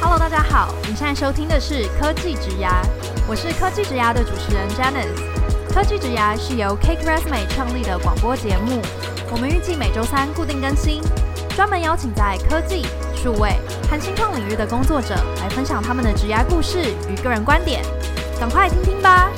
Hello，大家好，你现在收听的是科技职涯，我是科技职涯的主持人 Janice。科技职涯是由 Cake Resume 创立的广播节目，我们预计每周三固定更新，专门邀请在科技、数位和新创领域的工作者来分享他们的职涯故事与个人观点，赶快听听吧。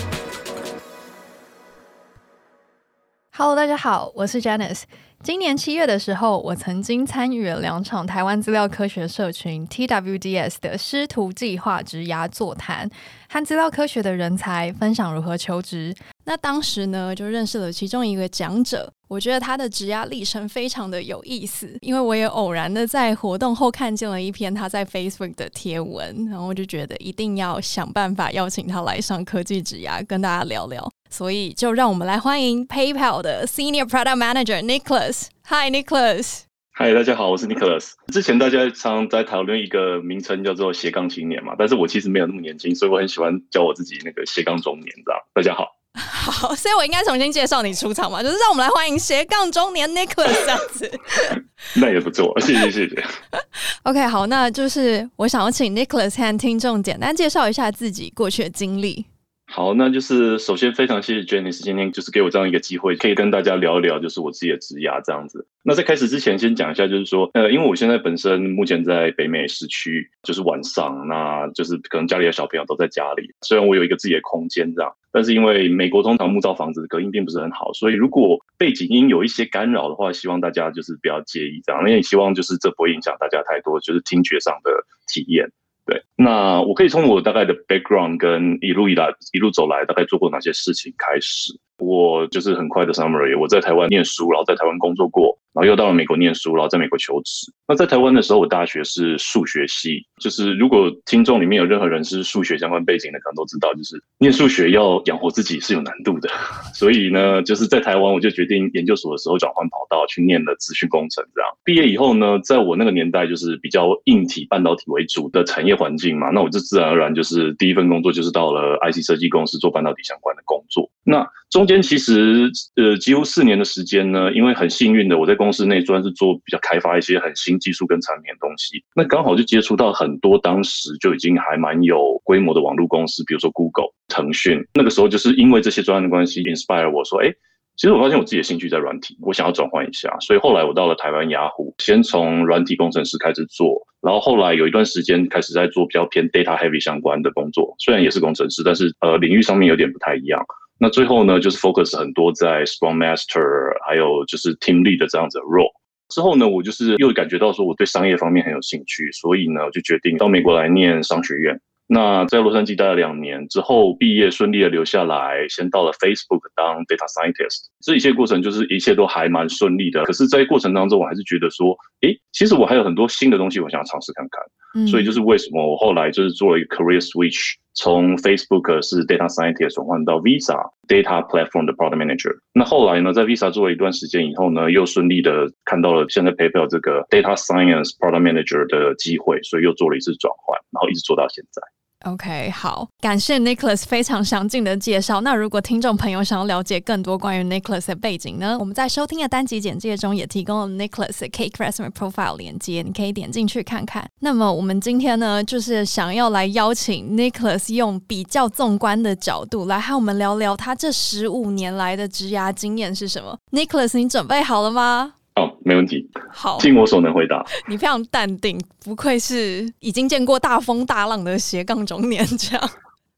Hello，大家好，我是 Janice。今年七月的时候，我曾经参与了两场台湾资料科学社群 TWDS 的师徒计划职涯座谈，和资料科学的人才分享如何求职。那当时呢，就认识了其中一个讲者，我觉得他的职涯历程非常的有意思，因为我也偶然的在活动后看见了一篇他在 Facebook 的贴文，然后我就觉得一定要想办法邀请他来上科技职涯，跟大家聊聊。所以就让我们来欢迎 PayPal 的 Senior Product Manager Nicholas。Hi Nicholas。Hi，大家好，我是 Nicholas。之前大家常在讨论一个名称叫做斜杠青年嘛，但是我其实没有那么年轻，所以我很喜欢叫我自己那个斜杠中年，这样。大家好。好，所以我应该重新介绍你出场嘛，就是让我们来欢迎斜杠中年 Nicholas 这样子。那也不错，谢谢谢谢。OK，好，那就是我想要请 Nicholas 和听众简单介绍一下自己过去的经历。好，那就是首先非常谢谢 Janice 今天就是给我这样一个机会，可以跟大家聊一聊，就是我自己的职涯这样子。那在开始之前，先讲一下，就是说，呃，因为我现在本身目前在北美市区，就是晚上，那就是可能家里的小朋友都在家里，虽然我有一个自己的空间这样，但是因为美国通常木造房子的隔音并不是很好，所以如果背景音有一些干扰的话，希望大家就是不要介意这样，因为希望就是这不会影响大家太多，就是听觉上的体验。对，那我可以从我大概的 background 跟一路以来一路走来大概做过哪些事情开始。我就是很快的 summary，我在台湾念书，然后在台湾工作过。然后又到了美国念书，然后在美国求职。那在台湾的时候，我大学是数学系，就是如果听众里面有任何人是数学相关背景的，可能都知道，就是念数学要养活自己是有难度的。所以呢，就是在台湾，我就决定研究所的时候转换跑道去念了资讯工程。这样毕业以后呢，在我那个年代，就是比较硬体半导体为主的产业环境嘛，那我就自然而然就是第一份工作就是到了 IC 设计公司做半导体相关的工作。那中间其实呃几乎四年的时间呢，因为很幸运的我在公司内专是做比较开发一些很新技术跟产品的东西，那刚好就接触到很多当时就已经还蛮有规模的网络公司，比如说 Google、腾讯。那个时候就是因为这些专案的关系，inspire 我说，哎，其实我发现我自己的兴趣在软体，我想要转换一下。所以后来我到了台湾雅虎，先从软体工程师开始做，然后后来有一段时间开始在做比较偏 data heavy 相关的工作，虽然也是工程师，但是呃领域上面有点不太一样。那最后呢，就是 focus 很多在 Scrum Master，还有就是 Team Lead 的这样子的 role。之后呢，我就是又感觉到说我对商业方面很有兴趣，所以呢，我就决定到美国来念商学院。那在洛杉矶待了两年之后，毕业顺利的留下来，先到了 Facebook 当 Data Scientist。这一切过程就是一切都还蛮顺利的。可是，在过程当中，我还是觉得说，诶，其实我还有很多新的东西，我想要尝试看看。嗯。所以就是为什么我后来就是做了一个 Career Switch。从 Facebook 是 Data Scientist 转换到 Visa Data Platform 的 Product Manager。那后来呢，在 Visa 做了一段时间以后呢，又顺利的看到了现在 PayPal 这个 Data Science Product Manager 的机会，所以又做了一次转换，然后一直做到现在。OK，好，感谢 Nicholas 非常详尽的介绍。那如果听众朋友想要了解更多关于 Nicholas 的背景呢，我们在收听的单集简介中也提供了 Nicholas 的 Cake Resume Profile 连接，你可以点进去看看。那么我们今天呢，就是想要来邀请 Nicholas 用比较纵观的角度来和我们聊聊他这十五年来的职涯经验是什么。Nicholas，你准备好了吗？哦，没问题。好，尽我所能回答。你非常淡定，不愧是已经见过大风大浪的斜杠中年。这样，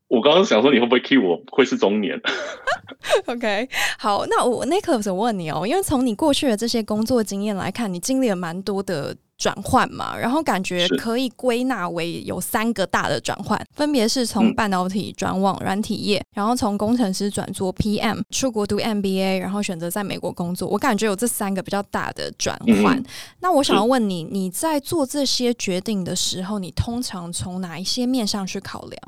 我刚刚想说你会不会 key 我会是中年？OK，好，那我 Nicholas 我问你哦，因为从你过去的这些工作经验来看，你经历了蛮多的。转换嘛，然后感觉可以归纳为有三个大的转换，分别是从半导体转往软体业，嗯，然后从工程师转做 PM，出国读 MBA，然后选择在美国工作。我感觉有这三个比较大的转换。嗯。那我想要问你，你在做这些决定的时候，你通常从哪一些面上去考量？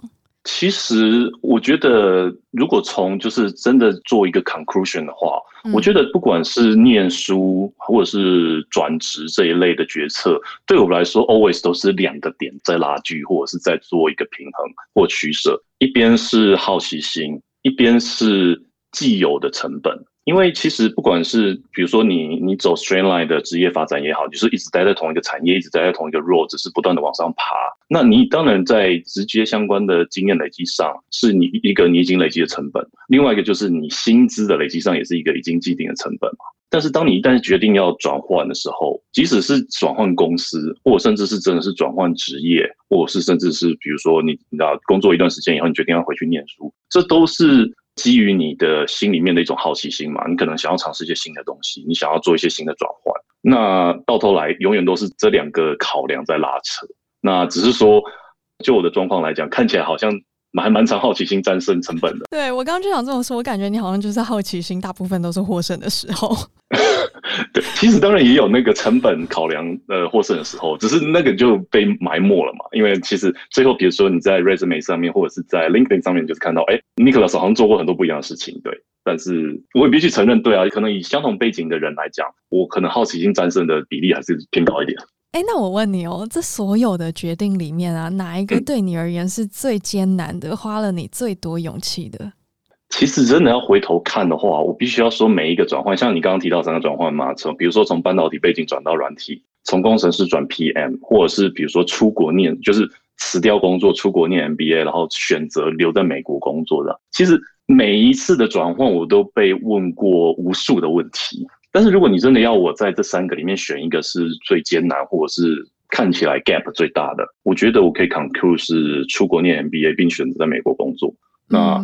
其实我觉得，如果从就是真的做一个 conclusion 的话，嗯，我觉得不管是念书或者是转职这一类的决策，对我们来说，always 都是两个点在拉锯，或者是在做一个平衡或取舍。一边是好奇心，一边是既有的成本。因为其实不管是比如说你你走 straight line 的职业发展也好，你是一直待在同一个产业，一直待在同一个 role，只是不断的往上爬。那你当然在直接相关的经验累积上，是你一个你已经累积的成本；另外一个就是你薪资的累积上，也是一个已经既定的成本嘛。但是当你一旦决定要转换的时候，即使是转换公司，或甚至是真的是转换职业，或者是甚至是比如说你你知道工作一段时间以后，你决定要回去念书，这都是。基于你的心里面的一种好奇心嘛，你可能想要尝试一些新的东西，你想要做一些新的转换，那到头来永远都是这两个考量在拉扯。那只是说，就我的状况来讲，看起来好像还蛮常好奇心战胜成本的。对，我刚刚就想这么说，我感觉你好像就是好奇心大部分都是获胜的时候。对，其实当然也有那个成本考量，呃，获胜的时候，只是那个就被埋没了嘛。因为其实最后，比如说你在 resume 上面，或者是在 LinkedIn 上面，就是看到，哎，Nicholas 好像做过很多不一样的事情，对。但是我也必须承认，对啊，可能以相同背景的人来讲，我可能好奇心战胜的比例还是偏高一点。哎，那我问你哦，这所有的决定里面啊，哪一个对你而言是最艰难的，花了你最多勇气的？其实真的要回头看的话，我必须要说每一个转换，像你刚刚提到三个转换嘛，从比如说从半导体背景转到软体，从工程师转 PM，或者是比如说出国念，就是辞掉工作出国念 MBA，然后选择留在美国工作的。其实每一次的转换，我都被问过无数的问题。但是如果你真的要我在这三个里面选一个是最艰难，或者是看起来 gap 最大的，我觉得我可以 conclude 是出国念 MBA 并选择在美国工作。那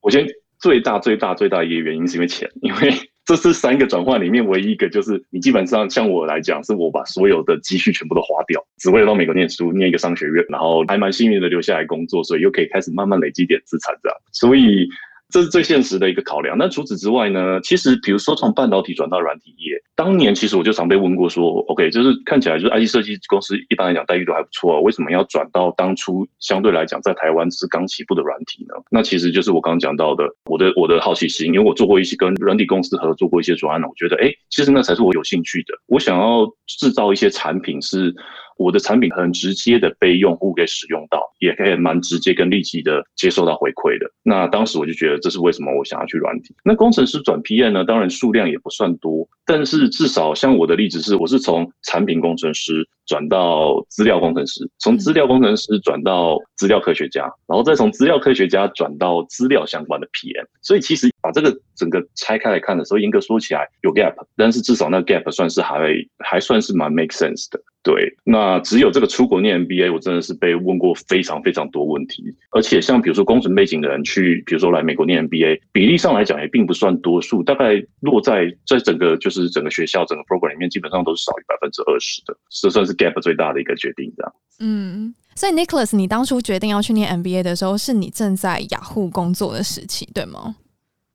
我先。最大最大最大的一个原因是因为钱，因为 这是三个转换里面唯一一个，就是你基本上像我来讲，是我把所有的积蓄全部都花掉，只为了到美国念书，念一个商学院，然后还蛮幸运的留下来工作，所以又可以开始慢慢累积点资产这样，所以。这是最现实的一个考量。那除此之外呢？其实，比如说从半导体转到软体业，当年其实我就常被问过说，OK，就是看起来就是 IC 设计公司一般来讲待遇都还不错，为什么要转到当初相对来讲在台湾是刚起步的软体呢？那其实就是我刚刚讲到的，我的我的好奇心，因为我做过一些跟软体公司合作过一些专案，我觉得，哎，其实那才是我有兴趣的。我想要制造一些产品是。我的产品很直接的被用户给使用到，也可以蛮直接跟立即的接受到回馈的。那当时我就觉得这是为什么我想要去软体。那工程师转 PM 呢？当然数量也不算多，但是至少像我的例子是，我是从产品工程师转到资料工程师，从资料工程师转到资料科学家，然后再从资料科学家转到资料相关的 PM。所以其实把这个整个拆开来看的时候，严格说起来有 gap，但是至少那 gap 算是还还算是蛮 make sense 的。对，那只有这个出国念 MBA，我真的是被问过非常非常多问题，而且像比如说工程背景的人去，比如说来美国念 MBA，比例上来讲也并不算多数，大概落在在整个就是整个学校整个 program 里面，基本上都是少于百分之二十的，这算是 gap 最大的一个决定，这样。嗯，所以 Nicholas，你当初决定要去念 MBA 的时候，是你正在雅虎工作的时期，对吗？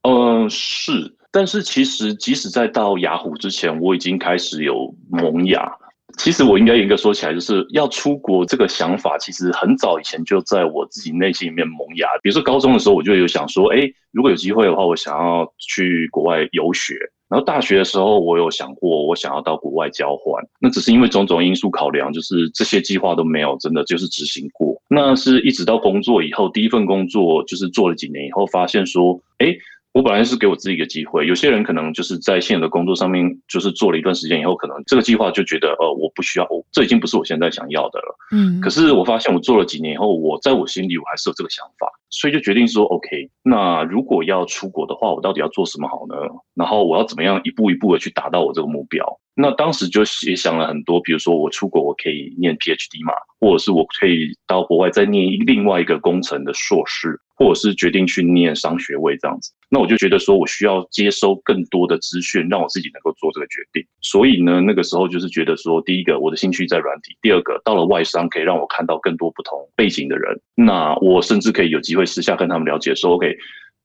嗯，是，但是其实即使在到雅虎之前，我已经开始有萌芽。其实我应该严格说起来，就是要出国这个想法，其实很早以前就在我自己内心里面萌芽。比如说高中的时候，我就有想说，哎，如果有机会的话，我想要去国外游学。然后大学的时候，我有想过，我想要到国外交换。那只是因为种种因素考量，就是这些计划都没有真的就是执行过。那是一直到工作以后，第一份工作就是做了几年以后，发现说，哎。我本来是给我自己一个机会，有些人可能就是在现有的工作上面，就是做了一段时间以后，可能这个计划就觉得，呃，我不需要，我这已经不是我现在想要的了。嗯，可是我发现我做了几年以后，我在我心里我还是有这个想法，所以就决定说，OK，那如果要出国的话，我到底要做什么好呢？然后我要怎么样一步一步的去达到我这个目标？那当时就也想了很多，比如说我出国我可以念 PhD 嘛，或者是我可以到国外再念另外一个工程的硕士，或者是决定去念商学位这样子。那我就觉得说我需要接收更多的资讯，让我自己能够做这个决定。所以呢，那个时候就是觉得说，第一个我的兴趣在软体，第二个到了外商可以让我看到更多不同背景的人，那我甚至可以有机会私下跟他们了解说，OK。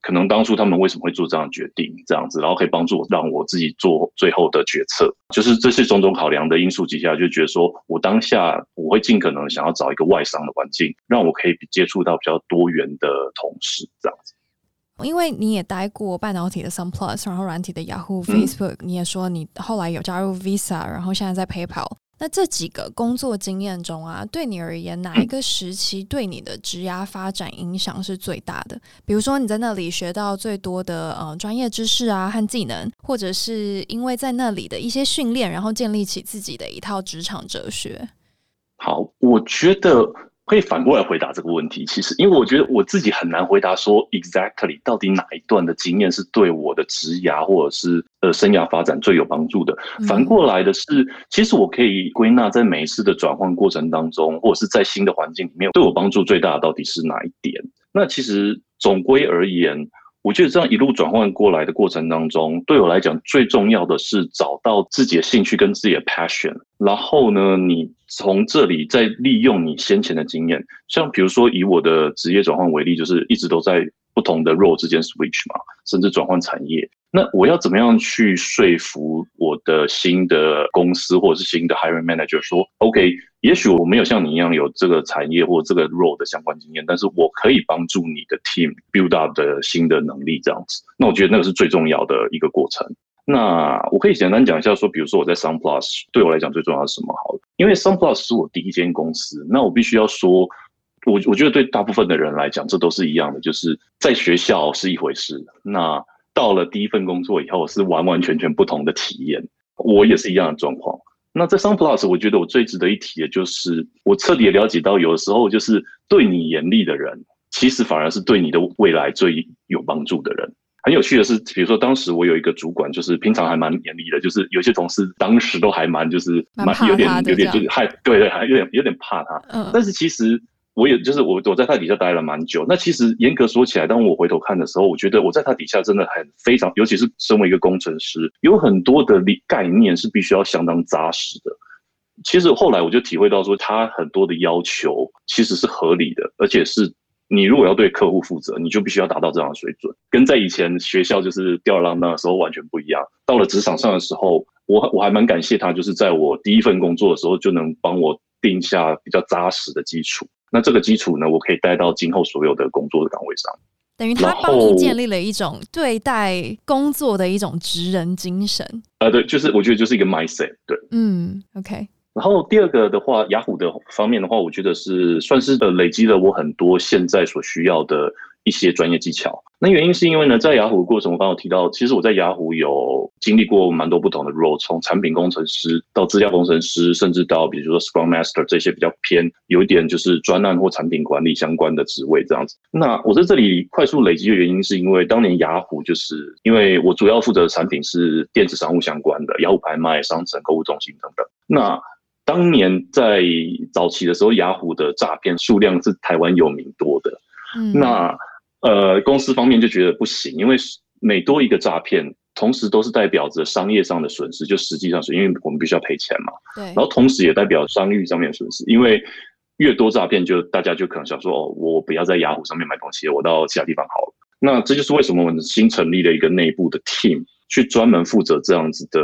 可能当初他们为什么会做这样的决定，这样子，然后可以帮助我让我自己做最后的决策，就是这些种种考量的因素底下，就觉得说我当下我会尽可能想要找一个外商的环境，让我可以接触到比较多元的同事，这样子。因为你也待过半导体的 Sunplus，然后软体的 Yahoo、Facebook，、嗯、你也说你后来有加入 Visa，然后现在在 PayPal。那这几个工作经验中啊，对你而言，哪一个时期对你的职涯发展影响是最大的？比如说你在那里学到最多的呃专业知识啊和技能，或者是因为在那里的一些训练，然后建立起自己的一套职场哲学。好，我觉得。可以反过来回答这个问题。其实，因为我觉得我自己很难回答说，exactly 到底哪一段的经验是对我的职涯或者是呃生涯发展最有帮助的。反过来的是，其实我可以归纳在每一次的转换过程当中，或者是在新的环境里面，对我帮助最大的到底是哪一点？那其实总归而言。我觉得这样一路转换过来的过程当中，对我来讲最重要的是找到自己的兴趣跟自己的 passion，然后呢，你从这里再利用你先前的经验，像比如说以我的职业转换为例，就是一直都在不同的 role 之间 switch 嘛，甚至转换产业。那我要怎么样去说服我的新的公司或者是新的 hiring manager 说，OK，也许我没有像你一样有这个产业或这个 role 的相关经验，但是我可以帮助你的 team build up 的新的能力这样子。那我觉得那个是最重要的一个过程。那我可以简单讲一下说，比如说我在 Sunplus 对我来讲最重要的是什么？好了，因为 Sunplus 是我第一间公司，那我必须要说，我我觉得对大部分的人来讲，这都是一样的，就是在学校是一回事，那。到了第一份工作以后，是完完全全不同的体验。我也是一样的状况。那在 Sunplus，我觉得我最值得一提的就是，我彻底了解到，有的时候就是对你严厉的人，其实反而是对你的未来最有帮助的人。很有趣的是，比如说当时我有一个主管，就是平常还蛮严厉的，就是有些同事当时都还蛮就是蛮有点有点就是害，对对，还有点有点怕他。嗯，但是其实。我也就是我，我在他底下待了蛮久。那其实严格说起来，当我回头看的时候，我觉得我在他底下真的很非常，尤其是身为一个工程师，有很多的理概念是必须要相当扎实的。其实后来我就体会到说，他很多的要求其实是合理的，而且是你如果要对客户负责，你就必须要达到这样的水准，跟在以前学校就是吊儿郎当的时候完全不一样。到了职场上的时候，我我还蛮感谢他，就是在我第一份工作的时候就能帮我定下比较扎实的基础。那这个基础呢，我可以带到今后所有的工作的岗位上，等于他帮你建立了一种对待工作的一种职人精神。呃，对，就是我觉得就是一个 mindset，对，嗯，OK。然后第二个的话，雅虎的方面的话，我觉得是算是呃累积了我很多现在所需要的。一些专业技巧，那原因是因为呢，在雅虎的过程，我刚刚提到，其实我在雅虎有经历过蛮多不同的 role，从产品工程师到资料工程师，甚至到比如说 Scrum Master 这些比较偏有一点就是专案或产品管理相关的职位这样子。那我在这里快速累积的原因，是因为当年雅虎就是因为我主要负责的产品是电子商务相关的，雅虎拍卖、商城、购物中心等等。那当年在早期的时候，雅虎的诈骗数量是台湾有名多的。嗯，那。呃，公司方面就觉得不行，因为每多一个诈骗，同时都是代表着商业上的损失，就实际上是因为我们必须要赔钱嘛。对。然后同时也代表商誉上面的损失，因为越多诈骗，就大家就可能想说，哦，我不要在雅虎上面买东西，我到其他地方好了。那这就是为什么我们新成立了一个内部的 team，去专门负责这样子的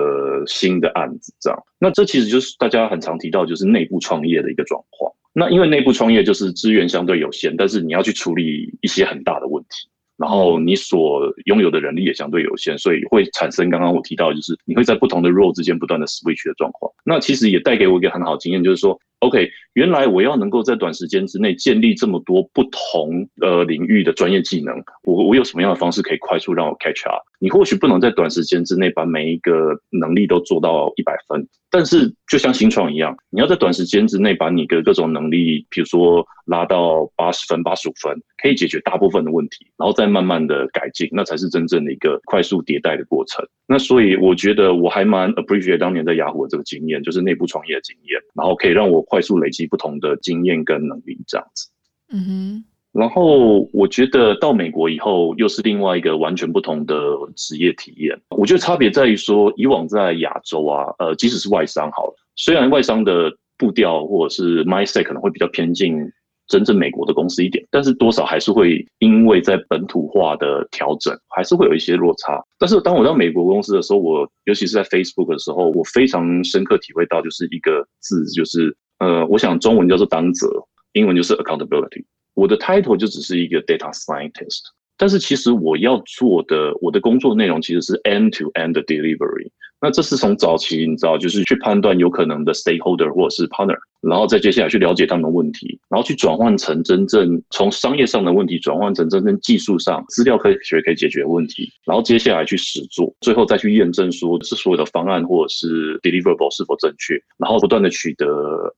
新的案子。这样，那这其实就是大家很常提到，就是内部创业的一个状况。那因为内部创业就是资源相对有限，但是你要去处理一些很大的问题，然后你所拥有的人力也相对有限，所以会产生刚刚我提到，就是你会在不同的 role 之间不断的 switch 的状况。那其实也带给我一个很好的经验，就是说。OK，原来我要能够在短时间之内建立这么多不同呃领域的专业技能，我我有什么样的方式可以快速让我 catch up？你或许不能在短时间之内把每一个能力都做到一百分，但是就像新创一样，你要在短时间之内把你的各种能力，比如说拉到八十分、八十五分，可以解决大部分的问题，然后再慢慢的改进，那才是真正的一个快速迭代的过程。那所以我觉得我还蛮 appreciate 当年在雅虎的这个经验，就是内部创业的经验，然后可以让我。快速累积不同的经验跟能力，这样子。嗯哼。然后我觉得到美国以后，又是另外一个完全不同的职业体验。我觉得差别在于说，以往在亚洲啊，呃，即使是外商好了，虽然外商的步调或者是 mindset 可能会比较偏近真正美国的公司一点，但是多少还是会因为在本土化的调整，还是会有一些落差。但是当我到美国公司的时候，我尤其是在 Facebook 的时候，我非常深刻体会到，就是一个字，就是。呃，我想中文叫做担责，英文就是 accountability。我的 title 就只是一个 data scientist，但是其实我要做的，我的工作内容其实是 end to end delivery。那这是从早期你知道，就是去判断有可能的 stakeholder 或者是 partner，然后再接下来去了解他们的问题，然后去转换成真正从商业上的问题转换成真正技术上资料科学可以解决的问题，然后接下来去实做，最后再去验证说是所有的方案或者是 deliverable 是否正确，然后不断的取得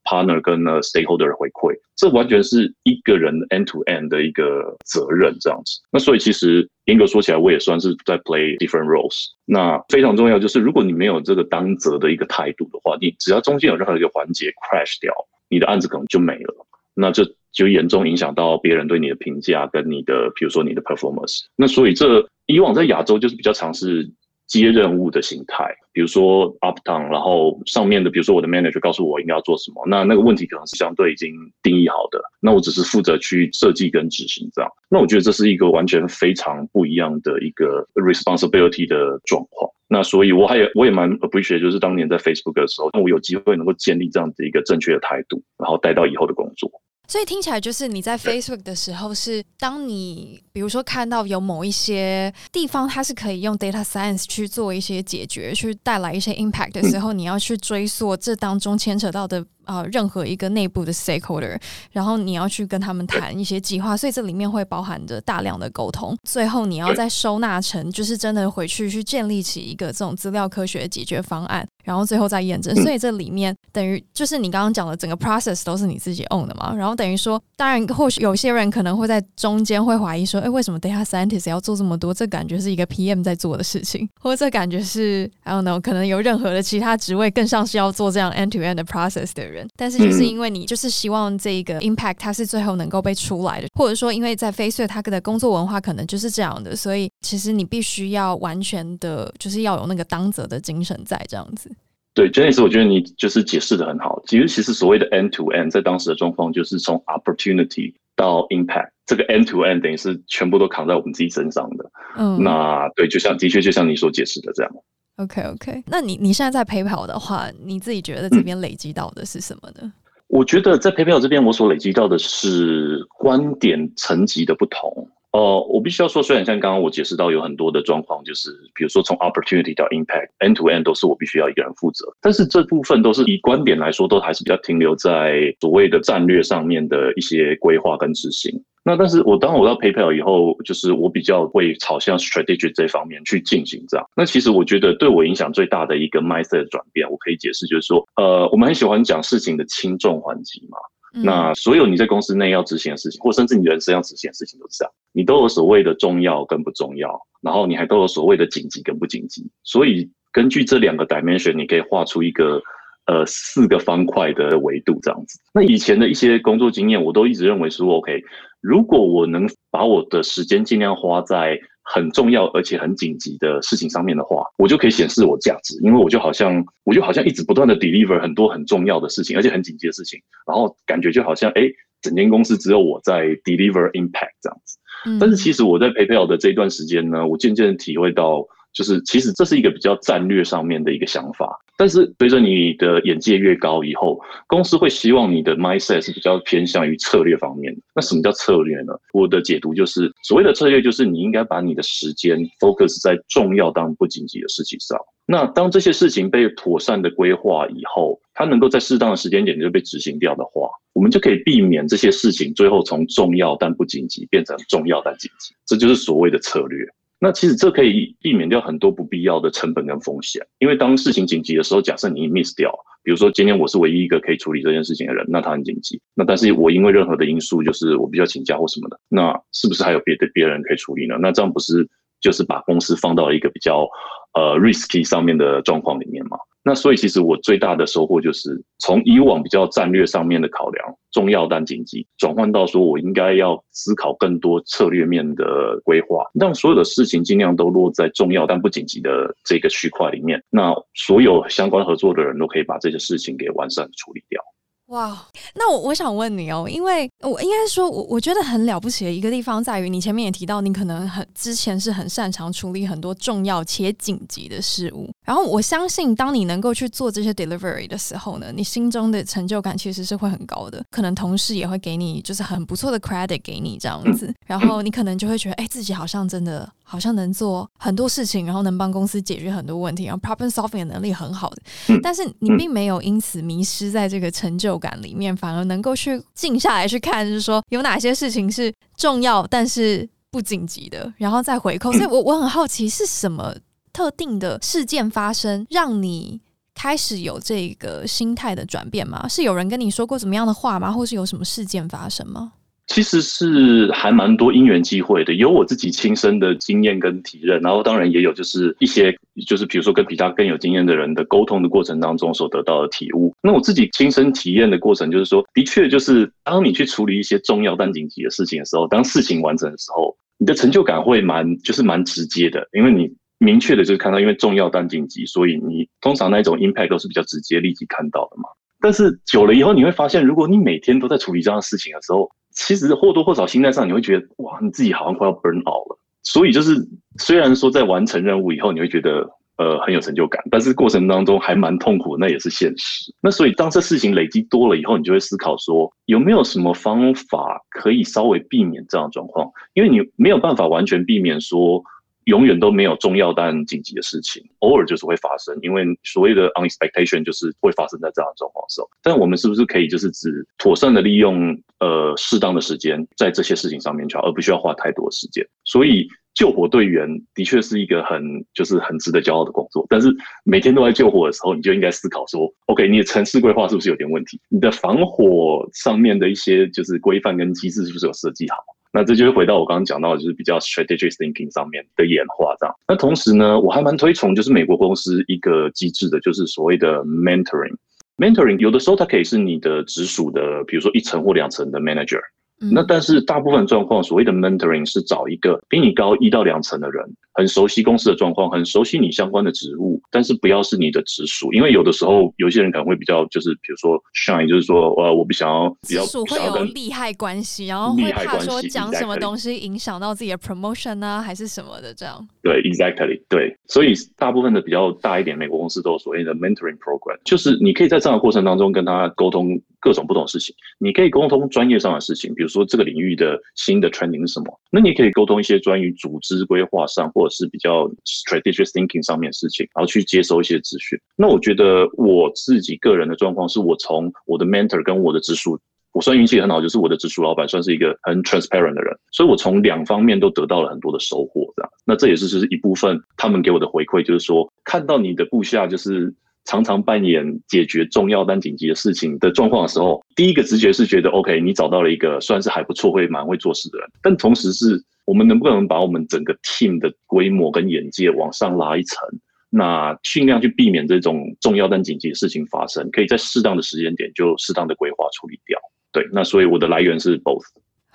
partner 跟 stakeholder 回馈，这完全是一个人 end to end 的一个责任这样子。那所以其实严格说起来，我也算是在 play different roles。那非常重要就是，如果你没有这个当责的一个态度的话，你只要中间有任何一个环节 crash 掉，你的案子可能就没了，那就就严重影响到别人对你的评价跟你的，比如说你的 performance。那所以这以往在亚洲就是比较尝试。接任务的形态，比如说 uptown，然后上面的，比如说我的 manager 告诉我应该要做什么，那那个问题可能是相对已经定义好的，那我只是负责去设计跟执行这样。那我觉得这是一个完全非常不一样的一个 responsibility 的状况。那所以我还有我也蛮 appreciate，就是当年在 Facebook 的时候，那我有机会能够建立这样子一个正确的态度，然后带到以后的工作。所以听起来就是你在 Facebook 的时候，是当你比如说看到有某一些地方，它是可以用 Data Science 去做一些解决，去带来一些 Impact 的时候，你要去追溯这当中牵扯到的。啊，任何一个内部的 stakeholder，然后你要去跟他们谈一些计划，所以这里面会包含着大量的沟通。最后你要再收纳成，就是真的回去去建立起一个这种资料科学的解决方案，然后最后再验证。所以这里面等于就是你刚刚讲的整个 process 都是你自己 own 的嘛。然后等于说，当然或许有些人可能会在中间会怀疑说，哎，为什么 data scientist 要做这么多？这感觉是一个 PM 在做的事情，或者这感觉是 I don't know，可能有任何的其他职位更像是要做这样 end to end 的 process 的人。但是就是因为你就是希望这一个 impact 它是最后能够被出来的，或者说因为在 Facebook 它的工作文化可能就是这样的，所以其实你必须要完全的，就是要有那个当责的精神在这样子。对，Janice，我觉得你就是解释的很好。其实其实所谓的 end to end 在当时的状况就是从 opportunity 到 impact，这个 end to end 等于是全部都扛在我们自己身上的。嗯，那对，就像的确就像你所解释的这样。OK OK，那你你现在在 PayPal 的话，你自己觉得这边累积到的是什么呢？嗯、我觉得在 PayPal 这边，我所累积到的是观点层级的不同。哦、我必须要说，虽然像刚刚我解释到有很多的状况，就是比如说从 opportunity 到 impact，end to end 都是我必须要一个人负责，但是这部分都是以观点来说，都还是比较停留在所谓的战略上面的一些规划跟执行。那但是我当我到 PayPal 以后，就是我比较会朝向 strategy 这方面去进行这样。那其实我觉得对我影响最大的一个 mindset 转变，我可以解释就是说，呃，我们很喜欢讲事情的轻重缓急嘛。那所有你在公司内要执行的事情，或甚至你人生要执行的事情都是这样，你都有所谓的重要跟不重要，然后你还都有所谓的紧急跟不紧急。所以根据这两个 dimension，你可以画出一个。呃，四个方块的维度这样子。那以前的一些工作经验，我都一直认为说，OK，如果我能把我的时间尽量花在很重要而且很紧急的事情上面的话，我就可以显示我价值，因为我就好像，我就好像一直不断的 deliver 很多很重要的事情，而且很紧急的事情，然后感觉就好像，哎，整间公司只有我在 deliver impact 这样子。但是其实我在 PayPal 的这一段时间呢，我渐渐体会到。就是其实这是一个比较战略上面的一个想法，但是随着你的眼界越高以后，公司会希望你的 mindset 是比较偏向于策略方面的。那什么叫策略呢？我的解读就是，所谓的策略就是你应该把你的时间 focus 在重要但不紧急的事情上。那当这些事情被妥善的规划以后，它能够在适当的时间点就被执行掉的话，我们就可以避免这些事情最后从重要但不紧急变成重要但紧急。这就是所谓的策略。那其实这可以避免掉很多不必要的成本跟风险，因为当事情紧急的时候，假设你 miss 掉，比如说今天我是唯一一个可以处理这件事情的人，那他很紧急，那但是我因为任何的因素，就是我必须要请假或什么的，那是不是还有别的别人可以处理呢？那这样不是就是把公司放到一个比较呃 risky 上面的状况里面吗？那所以其实我最大的收获就是从以往比较战略上面的考量，重要但紧急，转换到说我应该要思考更多策略面的规划，让所有的事情尽量都落在重要但不紧急的这个区块里面。那所有相关合作的人都可以把这些事情给完善处理掉。哇那我我想问你哦，因为我应该说，我我觉得很了不起的一个地方在于，你前面也提到，你可能很之前是很擅长处理很多重要且紧急的事物，然后我相信，当你能够去做这些 delivery 的时候呢，你心中的成就感其实是会很高的。可能同事也会给你就是很不错的 credit 给你这样子，然后你可能就会觉得，哎，自己好像真的好像能做很多事情，然后能帮公司解决很多问题，然后 problem solving 的能力很好的。但是你并没有因此迷失在这个成就感里面，反而能够去静下来去看，就是说有哪些事情是重要，但是不紧急的，然后再回扣。所以我我很好奇是什么。特定的事件发生，让你开始有这个心态的转变吗？是有人跟你说过怎么样的话吗？或是有什么事件发生吗？其实是还蛮多因缘机会的，有我自己亲身的经验跟体验，然后当然也有就是一些就是比如说跟比他更有经验的人的沟通的过程当中所得到的体悟。那我自己亲身体验的过程就是说，的确就是当你去处理一些重要但紧急的事情的时候，当事情完成的时候，你的成就感会蛮就是蛮直接的，因为你。明确的就是看到，因为重要但紧急，所以你通常那种 impact 都是比较直接、立即看到的嘛。但是久了以后，你会发现，如果你每天都在处理这样的事情的时候，其实或多或少心态上你会觉得，哇，你自己好像快要 burn out 了。所以就是虽然说在完成任务以后，你会觉得呃很有成就感，但是过程当中还蛮痛苦，那也是现实。那所以当这事情累积多了以后，你就会思考说，有没有什么方法可以稍微避免这样的状况？因为你没有办法完全避免说。永远都没有重要但紧急的事情，偶尔就是会发生，因为所谓的 unexpectation 就是会发生在这样的状况时候。但我们是不是可以就是只妥善的利用呃适当的时间在这些事情上面去，而不需要花太多时间？所以救火队员的确是一个很就是很值得骄傲的工作。但是每天都在救火的时候，你就应该思考说，OK，你的城市规划是不是有点问题？你的防火上面的一些就是规范跟机制是不是有设计好？那这就是回到我刚刚讲到，就是比较 strategic thinking 上面的演化这样。那同时呢，我还蛮推崇就是美国公司一个机制的，就是所谓的 mentoring。mentoring 有的时候它可以是你的直属的，比如说一层或两层的 manager。那但是大部分状况，所谓的 mentoring 是找一个比你高一到两层的人，很熟悉公司的状况，很熟悉你相关的职务，但是不要是你的直属，因为有的时候有些人可能会比较就是比如说 shine，就是说呃我不想要比较直属会有利害关系，然后会怕说讲什么东西影响到自己的 promotion 啊，还是什么的这样。对，exactly，对，所以大部分的比较大一点美国公司都有所谓的 mentoring program，就是你可以在这样的过程当中跟他沟通各种不同的事情，你可以沟通专业上的事情，比如说这个领域的新的 training 是什么，那你可以沟通一些关于组织规划上或者是比较 strategic thinking 上面的事情，然后去接收一些资讯。那我觉得我自己个人的状况是我从我的 mentor 跟我的直属，我算运气很好，就是我的直属老板算是一个很 transparent 的人，所以我从两方面都得到了很多的收获。这样，那这也是就是一部分他们给我的回馈，就是说看到你的部下就是。常常扮演解决重要但紧急的事情的状况的时候，第一个直觉是觉得 OK，你找到了一个算是还不错、会蛮会做事的人。但同时是我们能不能把我们整个 team 的规模跟眼界往上拉一层？那尽量去避免这种重要但紧急的事情发生，可以在适当的时间点就适当的规划处理掉。对，那所以我的来源是 both。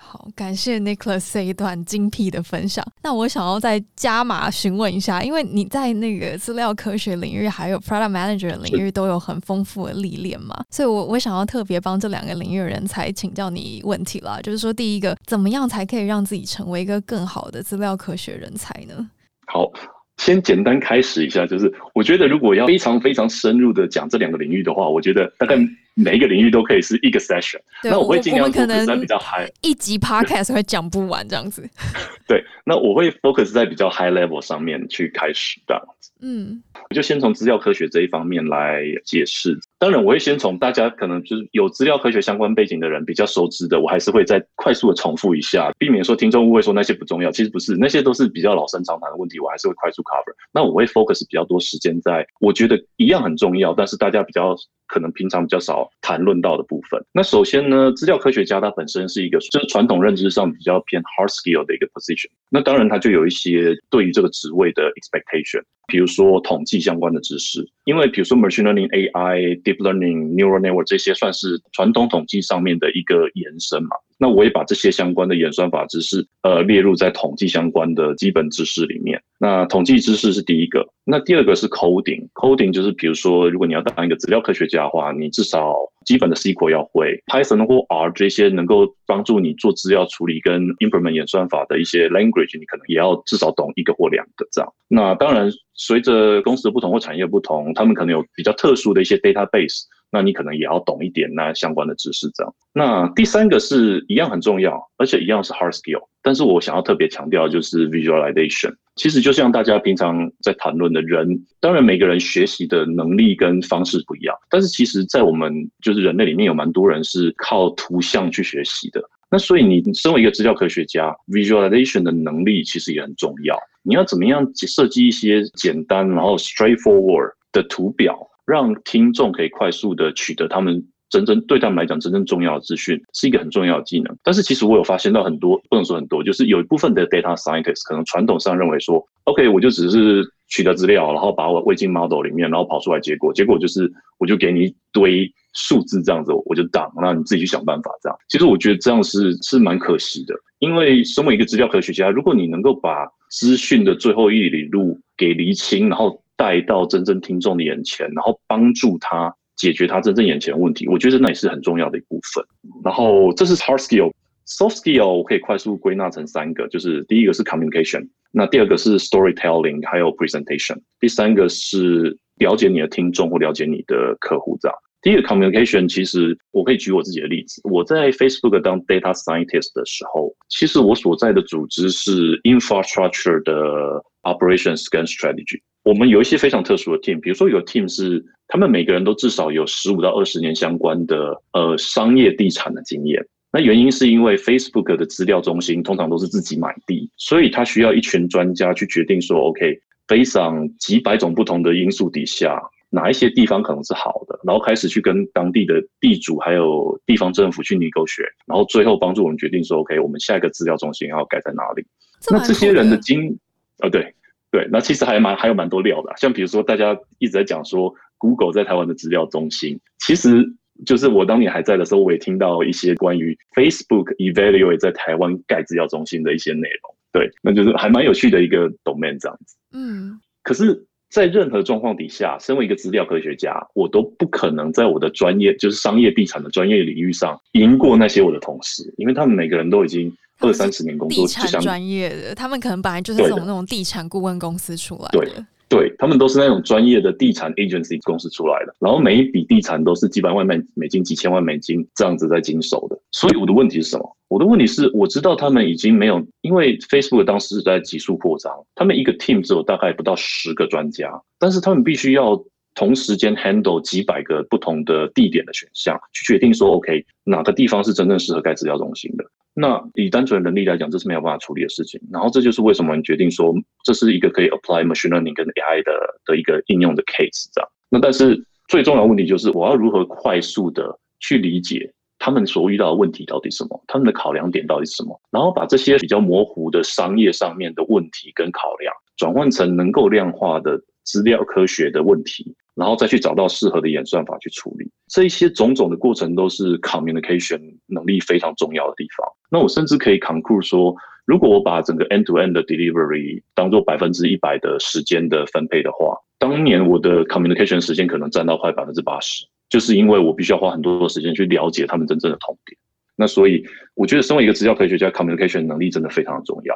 好，感谢 Nicholas 这一段精辟的分享。那我想要再加码询问一下，因为你在那个资料科学领域还有 Product Manager 领域都有很丰富的历练嘛，所以我我想要特别帮这两个领域的人才请教你问题啦，就是说，第一个，怎么样才可以让自己成为一个更好的资料科学人才呢？好。先简单开始一下，就是我觉得如果要非常非常深入的讲这两个领域的话，我觉得大概每一个领域都可以是一个 session。那我会尽量 focus 在比较 high，一集 podcast 会讲不完这样子。对，那我会 focus 在比较 high level 上面去开始这样子。嗯，我就先从资料科学这一方面来解释。当然，我会先从大家可能就是有资料科学相关背景的人比较熟知的，我还是会再快速的重复一下，避免说听众误会说那些不重要。其实不是，那些都是比较老生常谈的问题，我还是会快速 cover。那我会 focus 比较多时间在我觉得一样很重要，但是大家比较可能平常比较少谈论到的部分。那首先呢，资料科学家他本身是一个就是传统认知上比较偏 hard skill 的一个 position。那当然他就有一些对于这个职位的 expectation。比如说统计相关的知识，因为比如说 machine learning、AI、deep learning、neural network 这些算是传统统计上面的一个延伸嘛。那我也把这些相关的演算法知识，呃，列入在统计相关的基本知识里面。那统计知识是第一个，那第二个是 coding。coding 就是比如说，如果你要当一个资料科学家的话，你至少基本的 SQL 要会，Python 或 R 这些能够帮助你做资料处理跟 implement 演算法的一些 language，你可能也要至少懂一个或两个这样。那当然，随着公司的不同或产业不同，他们可能有比较特殊的一些 database，那你可能也要懂一点那相关的知识这样。那第三个是一样很重要，而且一样是 hard skill，但是我想要特别强调就是 visualization。其实就像大家平常在谈论的人，当然每个人学习的能力跟方式不一样，但是其实，在我们就是人类里面有蛮多人是靠图像去学习的。那所以你身为一个资料科学家，visualization 的能力其实也很重要。你要怎么样设计一些简单然后 straightforward 的图表，让听众可以快速的取得他们。真正对他们来讲，真正重要的资讯是一个很重要的技能。但是其实我有发现到很多，不能说很多，就是有一部分的 data scientist 可能传统上认为说，OK，我就只是取得资料，然后把我喂进 model 里面，然后跑出来结果，结果就是我就给你一堆数字这样子，我就挡，那你自己去想办法这样。其实我觉得这样是是蛮可惜的，因为身为一个资料科学家，如果你能够把资讯的最后一里路给厘清，然后带到真正听众的眼前，然后帮助他。解决他真正眼前的问题，我觉得那也是很重要的一部分。然后这是 hard skill，soft skill 我可以快速归纳成三个，就是第一个是 communication，那第二个是 storytelling，还有 presentation，第三个是了解你的听众或了解你的客户这样。第一个 communication，其实我可以举我自己的例子，我在 Facebook 当 data scientist 的时候，其实我所在的组织是 infrastructure 的 operations 跟 strategy。我们有一些非常特殊的 team，比如说有 team 是他们每个人都至少有十五到二十年相关的呃商业地产的经验。那原因是因为 Facebook 的资料中心通常都是自己买地，所以他需要一群专家去决定说，OK，非常几百种不同的因素底下，哪一些地方可能是好的，然后开始去跟当地的地主还有地方政府去 negotiate，然后最后帮助我们决定说，OK，我们下一个资料中心要盖在哪里。这那这些人的经，呃，对。对，那其实还蛮还有蛮多料的，像比如说大家一直在讲说 Google 在台湾的资料中心，其实就是我当年还在的时候，我也听到一些关于 Facebook Evaluate 在台湾盖资料中心的一些内容。对，那就是还蛮有趣的一个 domain 这样子。嗯，可是，在任何状况底下，身为一个资料科学家，我都不可能在我的专业，就是商业地产的专业领域上赢过那些我的同事，因为他们每个人都已经。二三十年工作，地产专业的，他们可能本来就是从那种地产顾问公司出来的。对，对，他们都是那种专业的地产 agency 公司出来的，然后每一笔地产都是几百万美美金、几千万美金这样子在经手的。所以我的问题是什么？我的问题是，我知道他们已经没有，因为 Facebook 当时是在急速扩张，他们一个 team 只有大概不到十个专家，但是他们必须要同时间 handle 几百个不同的地点的选项，去决定说 OK 哪个地方是真正适合盖资料中心的。那以单纯的能力来讲，这是没有办法处理的事情。然后这就是为什么你决定说，这是一个可以 apply machine learning 跟 AI 的的一个应用的 case 这样。那但是最重要的问题就是，我要如何快速的去理解他们所遇到的问题到底什么，他们的考量点到底是什么，然后把这些比较模糊的商业上面的问题跟考量，转换成能够量化的资料科学的问题。然后再去找到适合的演算法去处理，这一些种种的过程都是 communication 能力非常重要的地方。那我甚至可以 conclude 说，如果我把整个 end-to-end 的 delivery 当做百分之一百的时间的分配的话，当年我的 communication 时间可能占到快百分之八十，就是因为我必须要花很多的时间去了解他们真正的痛点。那所以我觉得，身为一个资料科学家，communication 能力真的非常的重要。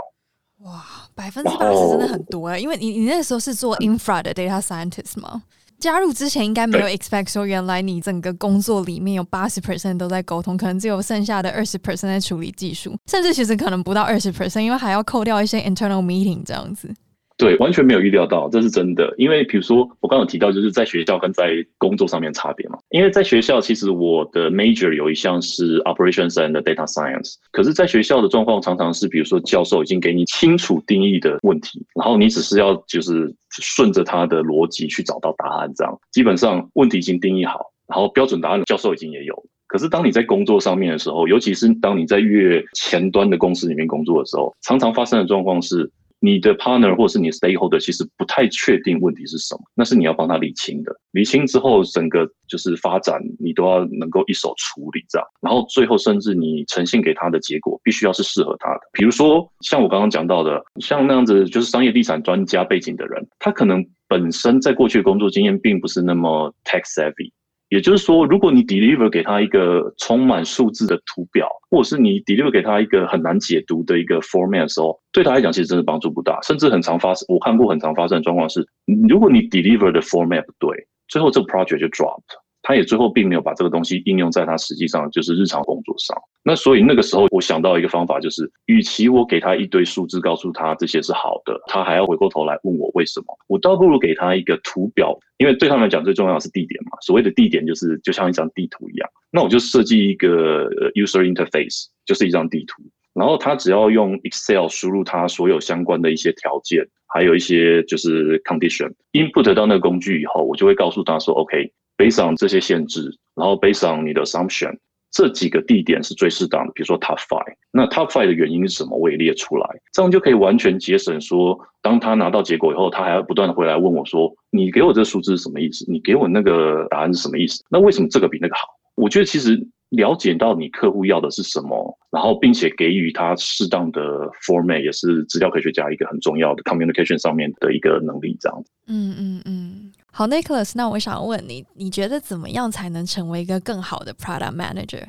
哇，百分之八十真的很多哎、欸！因为你你那时候是做 infra 的 data scientist 吗？加入之前应该没有 expect 说，原来你整个工作里面有八十 percent 都在沟通，可能只有剩下的二十 percent 在处理技术，甚至其实可能不到二十 percent，因为还要扣掉一些 internal meeting 这样子。对，完全没有预料到，这是真的。因为比如说，我刚刚有提到，就是在学校跟在工作上面差别嘛。因为在学校，其实我的 major 有一项是 operations and data science，可是在学校的状况常常是，比如说教授已经给你清楚定义的问题，然后你只是要就是顺着他的逻辑去找到答案，这样基本上问题已经定义好，然后标准答案教授已经也有。可是当你在工作上面的时候，尤其是当你在越前端的公司里面工作的时候，常常发生的状况是。你的 partner 或是你 stakeholder 其实不太确定问题是什么，那是你要帮他理清的。理清之后，整个就是发展，你都要能够一手处理这样。然后最后，甚至你呈现给他的结果，必须要是适合他的。比如说，像我刚刚讲到的，像那样子就是商业地产专家背景的人，他可能本身在过去的工作经验并不是那么 tech savvy。也就是说，如果你 deliver 给他一个充满数字的图表，或者是你 deliver 给他一个很难解读的一个 format 的时候，对他来讲其实真的帮助不大，甚至很常发生。我看过很常发生的状况是，如果你 deliver 的 format 不对，最后这个 project 就 dropped。他也最后并没有把这个东西应用在他实际上就是日常工作上。那所以那个时候，我想到一个方法，就是与其我给他一堆数字，告诉他这些是好的，他还要回过头来问我为什么，我倒不如给他一个图表，因为对他们来讲最重要的是地点嘛。所谓的地点就是就像一张地图一样。那我就设计一个 user interface，就是一张地图，然后他只要用 Excel 输入他所有相关的一些条件，还有一些就是 condition input 到那个工具以后，我就会告诉他说，OK。Based on 这些限制，然后 Based on 你的 assumption，这几个地点是最适当的。比如说 Top Five，那 Top Five 的原因是什么？我也列出来，这样就可以完全节省说，当他拿到结果以后，他还要不断的回来问我说：“你给我这数字是什么意思？你给我那个答案是什么意思？那为什么这个比那个好？”我觉得其实。了解到你客户要的是什么，然后并且给予他适当的 format，也是资料科学家一个很重要的 communication 上面的一个能力，这样子。嗯嗯嗯，好，Nicholas，那我想问你，你觉得怎么样才能成为一个更好的 product manager？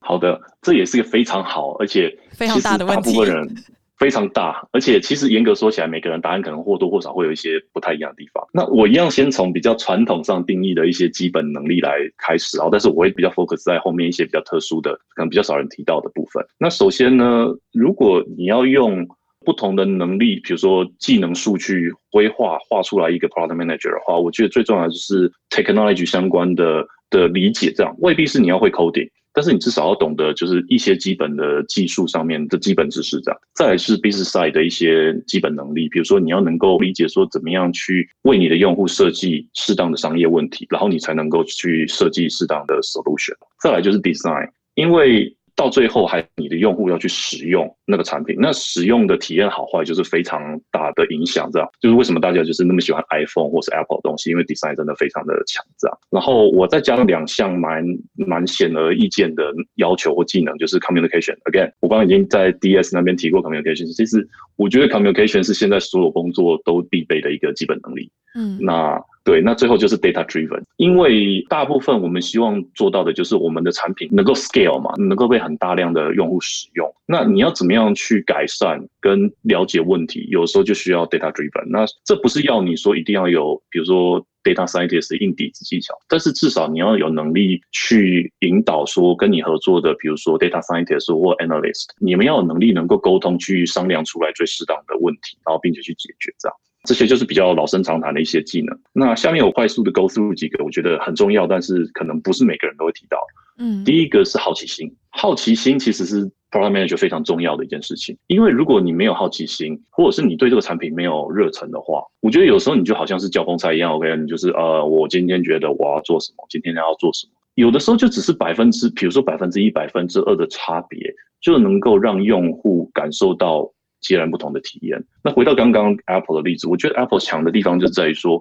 好的，这也是一个非常好而且非常大的问题。大部分人非常大，而且其实严格说起来，每个人答案可能或多或少会有一些不太一样的地方。那我一样先从比较传统上定义的一些基本能力来开始啊，但是我会比较 focus 在后面一些比较特殊的，可能比较少人提到的部分。那首先呢，如果你要用不同的能力，比如说技能数据规划画出来一个 product manager 的话，我觉得最重要的就是 technology 相关的的理解，这样未必是你要会 coding。但是你至少要懂得，就是一些基本的技术上面的基本知识，这样。再来是 business side 的一些基本能力，比如说你要能够理解说怎么样去为你的用户设计适当的商业问题，然后你才能够去设计适当的 solution。再来就是 design，因为。到最后，还你的用户要去使用那个产品，那使用的体验好坏就是非常大的影响。这样就是为什么大家就是那么喜欢 iPhone 或是 Apple 东西，因为 design 真的非常的强。这样，然后我再加上两项蛮蛮显而易见的要求或技能，就是 communication。Again，我刚刚已经在 DS 那边提过 communication。其实我觉得 communication 是现在所有工作都必备的一个基本能力。嗯，那。对，那最后就是 data driven，因为大部分我们希望做到的就是我们的产品能够 scale 嘛，能够被很大量的用户使用。那你要怎么样去改善跟了解问题？有时候就需要 data driven。那这不是要你说一定要有，比如说 data scientist 的硬底子技巧，但是至少你要有能力去引导说跟你合作的，比如说 data scientist 或 analyst，你们要有能力能够沟通去商量出来最适当的问题，然后并且去解决这样。这些就是比较老生常谈的一些技能。那下面我快速的 go through 几个，我觉得很重要，但是可能不是每个人都会提到。嗯，第一个是好奇心。好奇心其实是 product manager 非常重要的一件事情。因为如果你没有好奇心，或者是你对这个产品没有热忱的话，我觉得有时候你就好像是交公差一样。OK，你就是呃，我今天觉得我要做什么，今天要做什么。有的时候就只是百分之，比如说百分之一、百分之二的差别，就能够让用户感受到。截然不同的体验。那回到刚刚 Apple 的例子，我觉得 Apple 强的地方就在于说，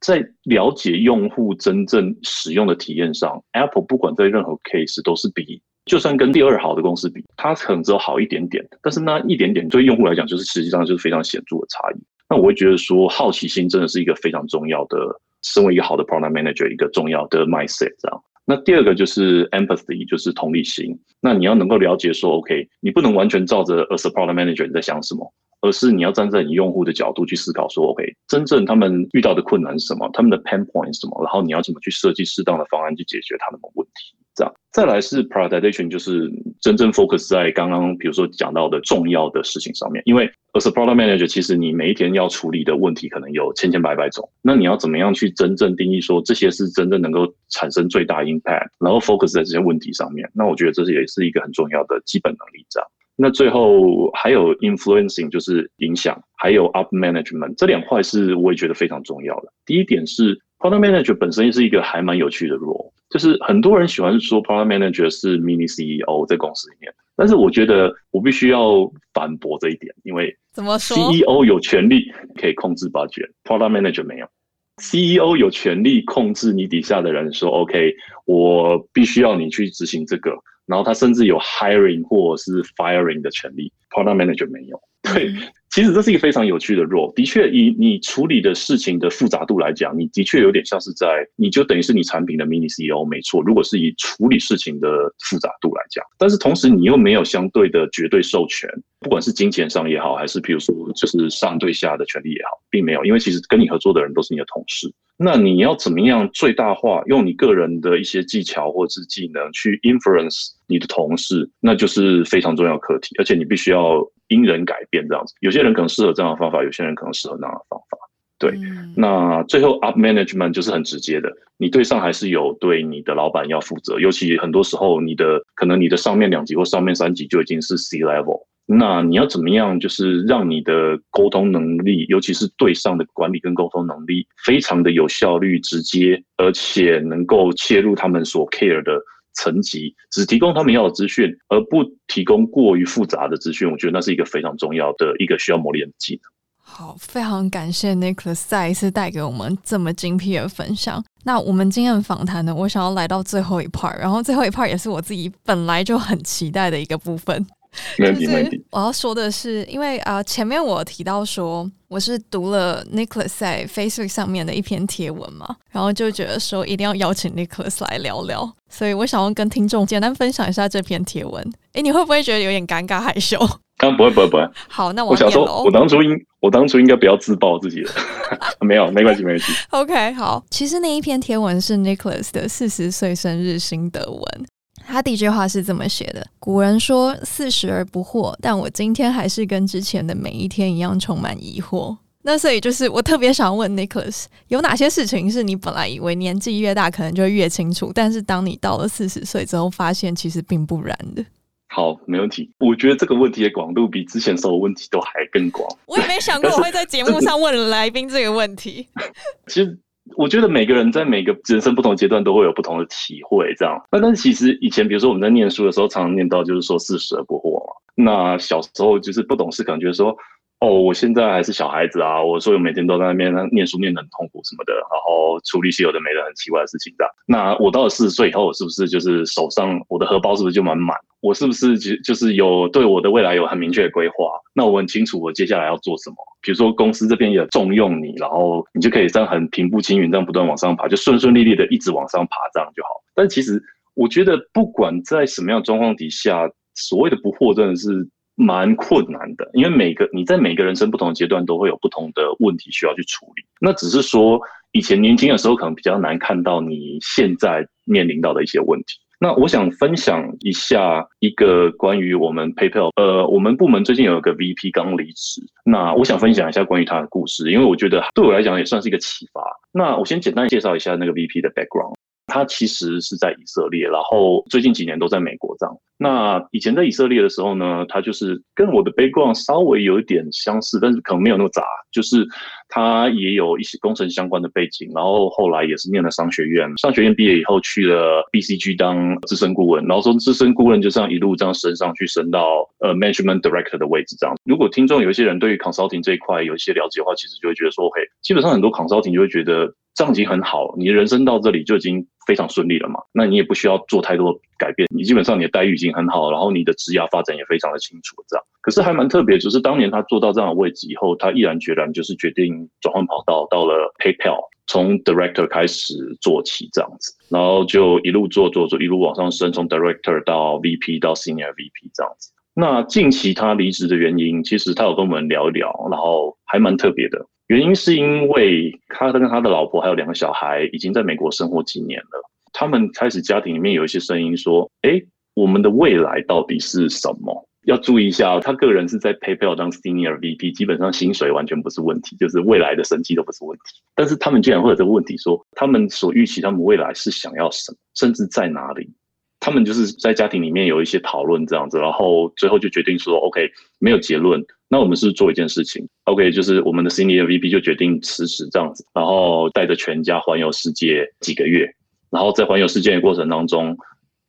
在了解用户真正使用的体验上，Apple 不管在任何 case 都是比，就算跟第二好的公司比，它可能只有好一点点。但是那一点点对用户来讲，就是实际上就是非常显著的差异。那我会觉得说，好奇心真的是一个非常重要的，身为一个好的 Product Manager 一个重要的 mindset 这样。那第二个就是 empathy，就是同理心。那你要能够了解说，OK，你不能完全照着 a support manager 你在想什么，而是你要站在你用户的角度去思考说，OK，真正他们遇到的困难是什么，他们的 pain point 是什么，然后你要怎么去设计适当的方案去解决他们的问题。这样，再来是 prioritization，就是真正 focus 在刚刚比如说讲到的重要的事情上面。因为 as a product manager，其实你每一天要处理的问题可能有千千百百种。那你要怎么样去真正定义说这些是真正能够产生最大 impact，然后 focus 在这些问题上面？那我觉得这是也是一个很重要的基本能力。这样，那最后还有 influencing，就是影响，还有 up management 这两块是我也觉得非常重要的。第一点是 product manager 本身是一个还蛮有趣的 role。就是很多人喜欢说 product manager 是 mini CEO 在公司里面，但是我觉得我必须要反驳这一点，因为怎么说？CEO 有权利可以控制 budget，product manager 没有。CEO 有权利控制你底下的人，说 OK，我必须要你去执行这个，然后他甚至有 hiring 或者是 firing 的权利，product manager 没有。对，其实这是一个非常有趣的 role。的确，以你处理的事情的复杂度来讲，你的确有点像是在，你就等于是你产品的 mini CEO，没错。如果是以处理事情的复杂度来讲，但是同时你又没有相对的绝对授权，不管是金钱上也好，还是比如说就是上对下的权利也好，并没有，因为其实跟你合作的人都是你的同事。那你要怎么样最大化用你个人的一些技巧或者是技能去 influence 你的同事，那就是非常重要课题，而且你必须要因人改变这样子。有些人可能适合这样的方法，有些人可能适合那样的方法。对，嗯、那最后 up management 就是很直接的，你对上还是有对你的老板要负责，尤其很多时候你的可能你的上面两级或上面三级就已经是 C level。那你要怎么样，就是让你的沟通能力，尤其是对上的管理跟沟通能力，非常的有效率、直接，而且能够切入他们所 care 的层级，只提供他们要的资讯，而不提供过于复杂的资讯。我觉得那是一个非常重要的一个需要磨练的技能。好，非常感谢 Nicholas 再一次带给我们这么精辟的分享。那我们今天的访谈呢，我想要来到最后一 part，然后最后一 part 也是我自己本来就很期待的一个部分。没问题，没问题。我要说的是，因为啊、呃，前面我提到说我是读了 Nicholas 在 Facebook 上面的一篇贴文嘛，然后就觉得说一定要邀请 Nicholas 来聊聊，所以我想要跟听众简单分享一下这篇贴文。诶，你会不会觉得有点尴尬害羞？啊，不会，不会，不会。好，那我我想说，我当初应我当初应该不要自爆自己了。没有，没关系，没关系。OK，好。其实那一篇贴文是 Nicholas 的四十岁生日心得文。他第一句话是这么写的：“古人说四十而不惑，但我今天还是跟之前的每一天一样充满疑惑。”那所以就是我特别想问 Nicholas，有哪些事情是你本来以为年纪越大可能就越清楚，但是当你到了四十岁之后，发现其实并不然的？好，没问题。我觉得这个问题的广度比之前所有问题都还更广。我也没想过我会在节目上问来宾这个问题。其实。我觉得每个人在每个人生不同阶段都会有不同的体会，这样。那但是其实以前，比如说我们在念书的时候，常常念到就是说四十而不惑嘛。那小时候就是不懂事，感觉说，哦，我现在还是小孩子啊，我说我每天都在那边念书念得很痛苦什么的，然后处理一些有的没的很奇怪的事情的。那我到了四十岁以后，是不是就是手上我的荷包是不是就满满？我是不是就就是有对我的未来有很明确的规划？那我很清楚我接下来要做什么。比如说公司这边也重用你，然后你就可以这样很平步青云，这样不断往上爬，就顺顺利利的一直往上爬，这样就好。但其实我觉得，不管在什么样的状况底下，所谓的不惑真的是蛮困难的，因为每个你在每个人生不同的阶段都会有不同的问题需要去处理。那只是说以前年轻的时候可能比较难看到你现在面临到的一些问题。那我想分享一下一个关于我们 PayPal，呃，我们部门最近有一个 VP 刚离职，那我想分享一下关于他的故事，因为我觉得对我来讲也算是一个启发。那我先简单介绍一下那个 VP 的 background。他其实是在以色列，然后最近几年都在美国这样。那以前在以色列的时候呢，他就是跟我的 background 稍微有一点相似，但是可能没有那么杂。就是他也有一些工程相关的背景，然后后来也是念了商学院，商学院毕业以后去了 BCG 当资深顾问，然后从资深顾问就这样一路这样升上去，升到呃 management director 的位置这样。如果听众有一些人对于 consulting 这一块有一些了解的话，其实就会觉得说，OK，基本上很多 consulting 就会觉得。这样已经很好，你的人生到这里就已经非常顺利了嘛。那你也不需要做太多改变，你基本上你的待遇已经很好，然后你的职业发展也非常的清楚。这样，可是还蛮特别，就是当年他做到这样的位置以后，他毅然决然就是决定转换跑道，到了 PayPal，从 Director 开始做起这样子，然后就一路做做做，一路往上升，从 Director 到 VP 到 Senior VP 这样子。那近期他离职的原因，其实他有跟我们聊一聊，然后还蛮特别的。原因是因为他跟他的老婆还有两个小孩已经在美国生活几年了，他们开始家庭里面有一些声音说：“哎，我们的未来到底是什么？”要注意一下，他个人是在 PayPal 当 Senior VP，基本上薪水完全不是问题，就是未来的生计都不是问题。但是他们居然会有这个问题，说他们所预期他们未来是想要什么，甚至在哪里？他们就是在家庭里面有一些讨论这样子，然后最后就决定说：“OK，没有结论。”那我们是做一件事情，OK，就是我们的 Senior VP 就决定辞职这样子，然后带着全家环游世界几个月，然后在环游世界的过程当中，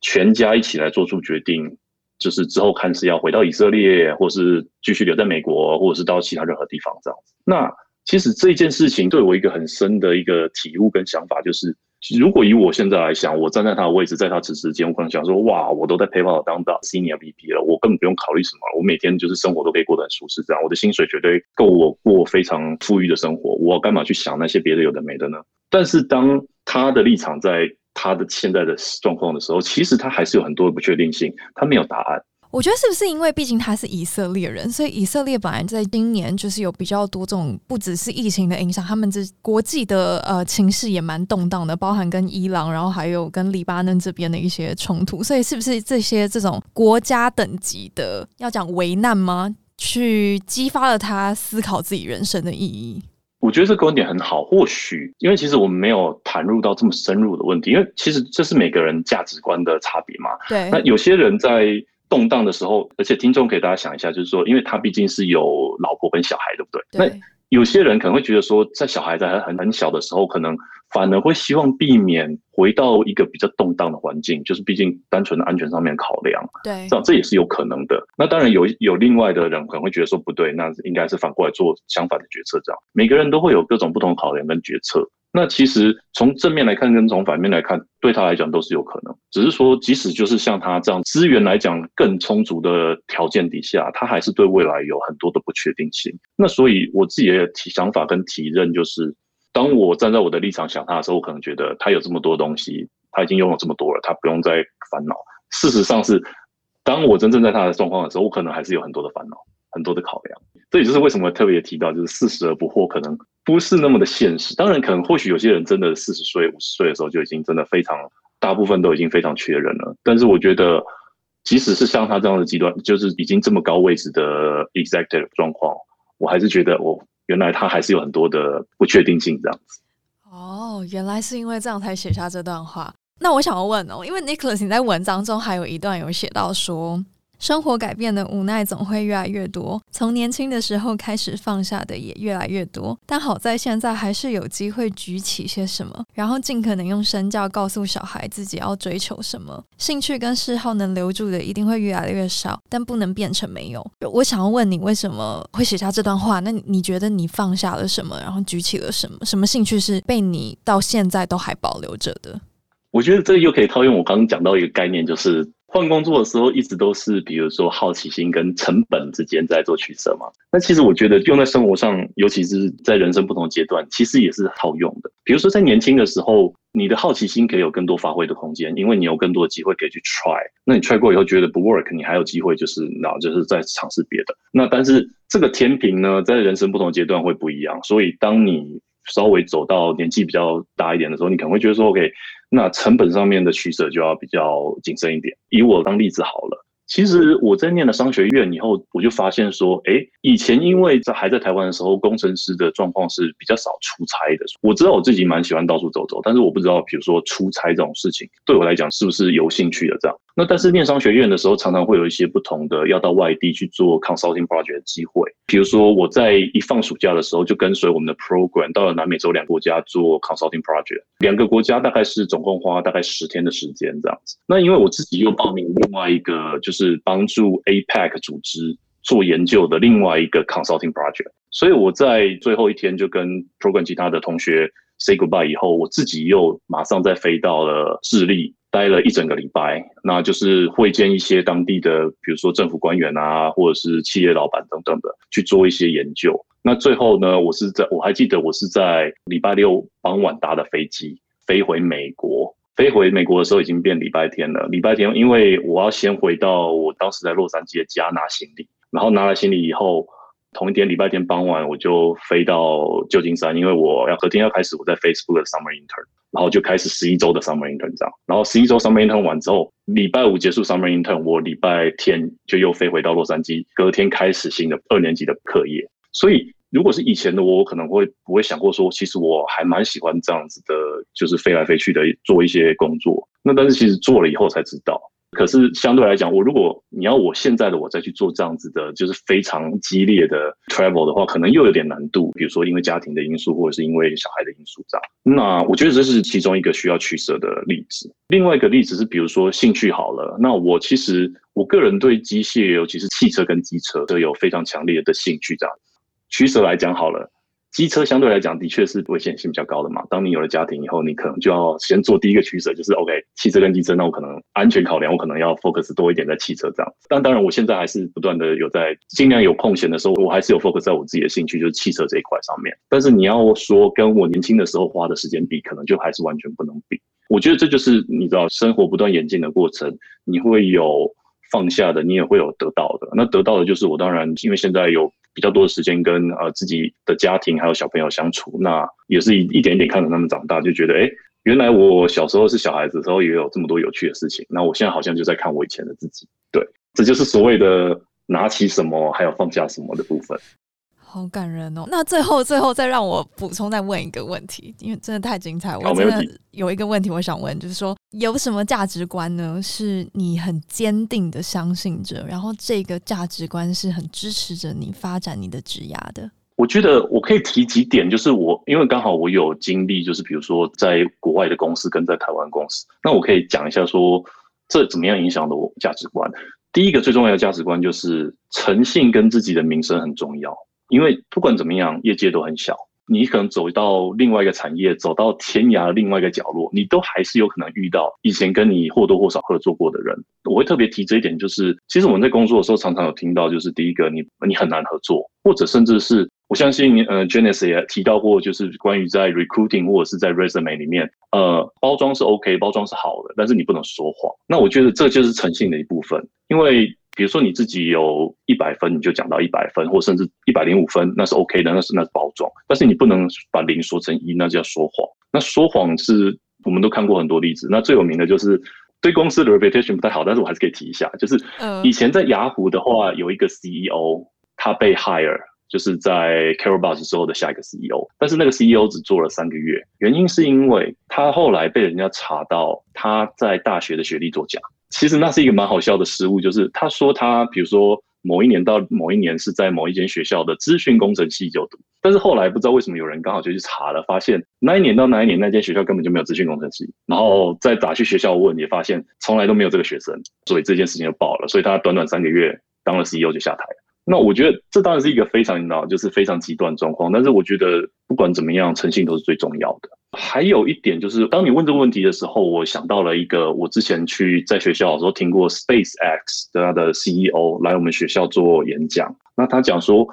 全家一起来做出决定，就是之后看是要回到以色列，或是继续留在美国，或者是到其他任何地方这样子。那其实这件事情对我一个很深的一个体悟跟想法就是，如果以我现在来想，我站在他的位置，在他此时间，我可能想说，哇，我都在 PayPal 当到 Senior VP 了，我根本不用考虑什么，我每天就是生活都可以过得很舒适，这样我的薪水绝对够我过非常富裕的生活，我干嘛去想那些别的有的没的呢？但是当他的立场在他的现在的状况的时候，其实他还是有很多的不确定性，他没有答案。我觉得是不是因为毕竟他是以色列人，所以以色列本来在今年就是有比较多这种不只是疫情的影响，他们这国际的呃情势也蛮动荡的，包含跟伊朗，然后还有跟黎巴嫩这边的一些冲突，所以是不是这些这种国家等级的要讲危难吗？去激发了他思考自己人生的意义？我觉得这个观点很好，或许因为其实我们没有谈入到这么深入的问题，因为其实这是每个人价值观的差别嘛。对，那有些人在。动荡的时候，而且听众给大家想一下，就是说，因为他毕竟是有老婆跟小孩，对不对？对。那有些人可能会觉得说，在小孩在很很小的时候，可能反而会希望避免回到一个比较动荡的环境，就是毕竟单纯的安全上面考量。对。这样这也是有可能的。那当然有有另外的人可能会觉得说不对，那应该是反过来做相反的决策。这样每个人都会有各种不同考量跟决策。那其实从正面来看，跟从反面来看，对他来讲都是有可能。只是说，即使就是像他这样资源来讲更充足的条件底下，他还是对未来有很多的不确定性。那所以我自己的体想法跟体认就是，当我站在我的立场想他的时候，我可能觉得他有这么多东西，他已经拥有这么多了，他不用再烦恼。事实上是，当我真正在他的状况的时候，我可能还是有很多的烦恼，很多的考量。这也就是为什么特别提到，就是四十而不惑，可能不是那么的现实。当然，可能或许有些人真的四十岁、五十岁的时候就已经真的非常，大部分都已经非常缺人了。但是，我觉得，即使是像他这样的极端，就是已经这么高位置的 executive 状况，我还是觉得，我原来他还是有很多的不确定性这样子。哦，原来是因为这样才写下这段话。那我想要问哦，因为 Nicholas 你在文章中还有一段有写到说。生活改变的无奈总会越来越多，从年轻的时候开始放下的也越来越多，但好在现在还是有机会举起些什么，然后尽可能用身教告诉小孩自己要追求什么。兴趣跟嗜好能留住的一定会越来越少，但不能变成没有。我想要问你，为什么会写下这段话？那你觉得你放下了什么，然后举起了什么？什么兴趣是被你到现在都还保留着的？我觉得这又可以套用我刚刚讲到一个概念，就是。换工作的时候，一直都是比如说好奇心跟成本之间在做取舍嘛。那其实我觉得用在生活上，尤其是在人生不同阶段，其实也是好用的。比如说在年轻的时候，你的好奇心可以有更多发挥的空间，因为你有更多的机会可以去 try。那你 try 过以后觉得不 work，你还有机会就是然后就是再尝试别的。那但是这个天平呢，在人生不同阶段会不一样。所以当你稍微走到年纪比较大一点的时候，你可能会觉得说，OK。那成本上面的取舍就要比较谨慎一点。以我当例子好了，其实我在念了商学院以后，我就发现说，哎，以前因为在还在台湾的时候，工程师的状况是比较少出差的。我知道我自己蛮喜欢到处走走，但是我不知道，比如说出差这种事情，对我来讲是不是有兴趣的这样。那但是念商学院的时候，常常会有一些不同的要到外地去做 consulting project 的机会。比如说我在一放暑假的时候，就跟随我们的 program 到了南美洲两个国家做 consulting project。两个国家大概是总共花大概十天的时间这样子。那因为我自己又报名另外一个就是是帮助 APEC 组织做研究的另外一个 consulting project，所以我在最后一天就跟 program 其他的同学 say goodbye 以后，我自己又马上再飞到了智利。待了一整个礼拜，那就是会见一些当地的，比如说政府官员啊，或者是企业老板等等的，去做一些研究。那最后呢，我是在我还记得我是在礼拜六傍晚搭的飞机飞回美国。飞回美国的时候已经变礼拜天了。礼拜天，因为我要先回到我当时在洛杉矶的家拿行李，然后拿了行李以后，同一天礼拜天傍晚我就飞到旧金山，因为我要隔天要开始我在 Facebook 的 Summer Intern。然后就开始十一周的 summer intern 这样，然后十一周 summer intern 完之后，礼拜五结束 summer intern，我礼拜天就又飞回到洛杉矶，隔天开始新的二年级的课业。所以如果是以前的我，我可能会不会想过说，其实我还蛮喜欢这样子的，就是飞来飞去的做一些工作。那但是其实做了以后才知道。可是相对来讲，我如果你要我现在的我再去做这样子的，就是非常激烈的 travel 的话，可能又有点难度。比如说因为家庭的因素，或者是因为小孩的因素这样。那我觉得这是其中一个需要取舍的例子。另外一个例子是，比如说兴趣好了，那我其实我个人对机械，尤其是汽车跟机车都有非常强烈的兴趣这样。取舍来讲好了，机车相对来讲的确是危险性比较高的嘛。当你有了家庭以后，你可能就要先做第一个取舍，就是 OK，汽车跟机车，那我可能安全考量，我可能要 focus 多一点在汽车这样。但当然，我现在还是不断的有在尽量有空闲的时候，我还是有 focus 在我自己的兴趣，就是汽车这一块上面。但是你要说跟我年轻的时候花的时间比，可能就还是完全不能比。我觉得这就是你知道，生活不断演进的过程，你会有放下的，你也会有得到的。那得到的就是我当然因为现在有。比较多的时间跟呃自己的家庭还有小朋友相处，那也是一一点一点看着他们长大，就觉得哎、欸，原来我小时候是小孩子的时候也有这么多有趣的事情。那我现在好像就在看我以前的自己，对，这就是所谓的拿起什么还有放下什么的部分。好感人哦！那最后最后再让我补充再问一个问题，因为真的太精彩。我真的有一个问题我想问，就是说有什么价值观呢？是你很坚定的相信着，然后这个价值观是很支持着你发展你的职涯的。我觉得我可以提几点，就是我因为刚好我有经历，就是比如说在国外的公司跟在台湾公司，那我可以讲一下说这怎么样影响了我价值观。第一个最重要的价值观就是诚信跟自己的名声很重要。因为不管怎么样，业界都很小，你可能走到另外一个产业，走到天涯的另外一个角落，你都还是有可能遇到以前跟你或多或少合作过的人。我会特别提这一点，就是其实我们在工作的时候，常常有听到，就是第一个，你你很难合作，或者甚至是我相信，呃，Janice 也提到过，就是关于在 recruiting 或者是在 resume 里面，呃，包装是 OK，包装是好的，但是你不能说谎。那我觉得这就是诚信的一部分，因为。比如说你自己有一百分，你就讲到一百分，或甚至一百零五分，那是 OK 的，那是那是包装。但是你不能把零说成一，那就叫说谎。那说谎是我们都看过很多例子。那最有名的就是对公司的 reputation 不太好，但是我还是可以提一下，就是以前在雅虎的话，有一个 CEO，他被 hire，就是在 Carol Bass 之后的下一个 CEO，但是那个 CEO 只做了三个月，原因是因为他后来被人家查到他在大学的学历作假。其实那是一个蛮好笑的失误，就是他说他比如说某一年到某一年是在某一间学校的资讯工程系就读，但是后来不知道为什么有人刚好就去查了，发现那一年到那一年那间学校根本就没有资讯工程系，然后再打去学校问也发现从来都没有这个学生，所以这件事情就爆了，所以他短短三个月当了 CEO 就下台了。那我觉得这当然是一个非常闹，就是非常极端状况，但是我觉得不管怎么样，诚信都是最重要的。还有一点就是，当你问这个问题的时候，我想到了一个，我之前去在学校的时候听过 SpaceX 的他的 CEO 来我们学校做演讲。那他讲说，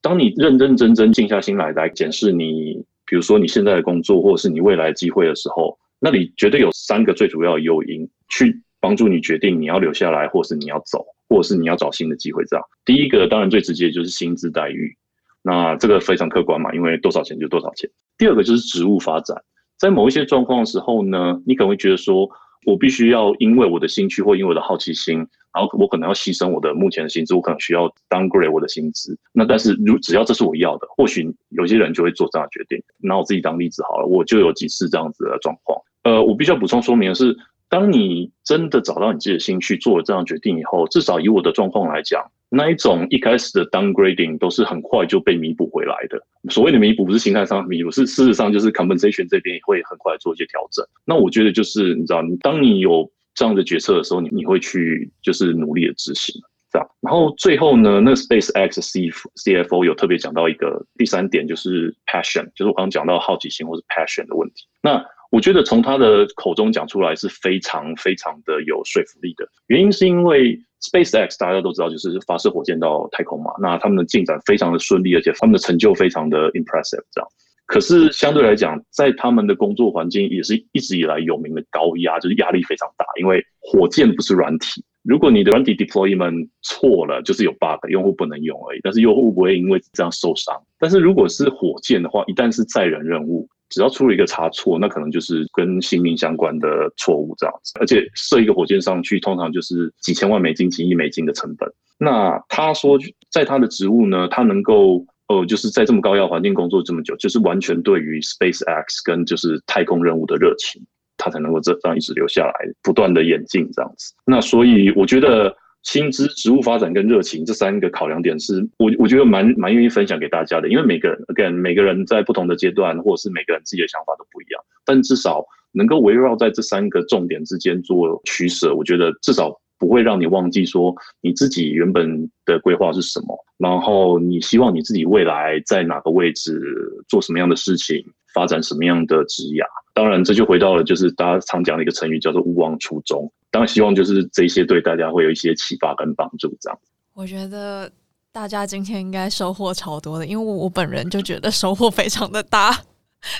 当你认认真真静下心来来检视你，比如说你现在的工作或者是你未来的机会的时候，那里绝对有三个最主要的诱因，去帮助你决定你要留下来，或是你要走，或者是你要找新的机会。这样，第一个当然最直接就是薪资待遇。那这个非常客观嘛，因为多少钱就多少钱。第二个就是职务发展，在某一些状况的时候呢，你可能会觉得说，我必须要因为我的兴趣或因为我的好奇心，然后我可能要牺牲我的目前的薪资，我可能需要 downgrade 我的薪资。那但是如只要这是我要的，或许有些人就会做这样的决定。拿我自己当例子好了，我就有几次这样子的状况。呃，我必须要补充说明的是，当你真的找到你自己的兴趣，做了这样决定以后，至少以我的状况来讲。那一种一开始的 downgrading 都是很快就被弥补回来的。所谓的弥补不是心态上弥补，是事实上就是 compensation 这边也会很快做一些调整。那我觉得就是你知道，你当你有这样的决策的时候，你你会去就是努力的执行这样。然后最后呢，那 SpaceX C CFO 有特别讲到一个第三点，就是 passion，就是我刚刚讲到好奇心或是 passion 的问题。那我觉得从他的口中讲出来是非常非常的有说服力的，原因是因为。SpaceX 大家都知道，就是发射火箭到太空嘛。那他们的进展非常的顺利，而且他们的成就非常的 impressive。这样，可是相对来讲，在他们的工作环境也是一直以来有名的高压，就是压力非常大。因为火箭不是软体，如果你的软体 deployment 错了，就是有 bug，用户不能用而已。但是用户不会因为这样受伤。但是如果是火箭的话，一旦是载人任务，只要出了一个差错，那可能就是跟性命相关的错误这样子，而且射一个火箭上去，通常就是几千万美金、几亿美金的成本。那他说，在他的职务呢，他能够呃，就是在这么高压环境工作这么久，就是完全对于 SpaceX 跟就是太空任务的热情，他才能够这样一直留下来，不断的演进这样子。那所以我觉得。薪资、职务发展跟热情这三个考量点是我我觉得蛮蛮愿意分享给大家的，因为每个人 again 每个人在不同的阶段，或者是每个人自己的想法都不一样，但至少能够围绕在这三个重点之间做取舍，我觉得至少不会让你忘记说你自己原本的规划是什么，然后你希望你自己未来在哪个位置做什么样的事情，发展什么样的职涯。当然，这就回到了就是大家常讲的一个成语，叫做“勿忘初衷”。当然，希望就是这些对大家会有一些启发跟帮助。这样，我觉得大家今天应该收获超多的，因为我我本人就觉得收获非常的大，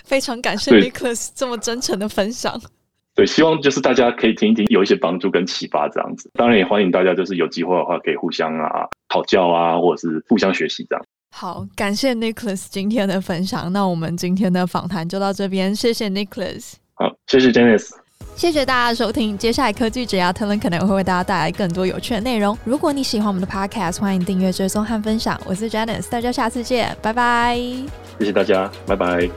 非常感谢 Nicholas 这么真诚的分享。对，希望就是大家可以听一听，有一些帮助跟启发这样子。当然，也欢迎大家就是有机会的话，可以互相啊讨教啊，或者是互相学习这样。好，感谢 Nicholas 今天的分享。那我们今天的访谈就到这边，谢谢 Nicholas。好，谢谢 Janice。谢谢大家收听。接下来科技职涯特伦可能会为大家带来更多有趣的内容。如果你喜欢我们的 Podcast，欢迎订阅、追踪和分享。我是 Janice，大家下次见，拜拜。谢谢大家，拜拜。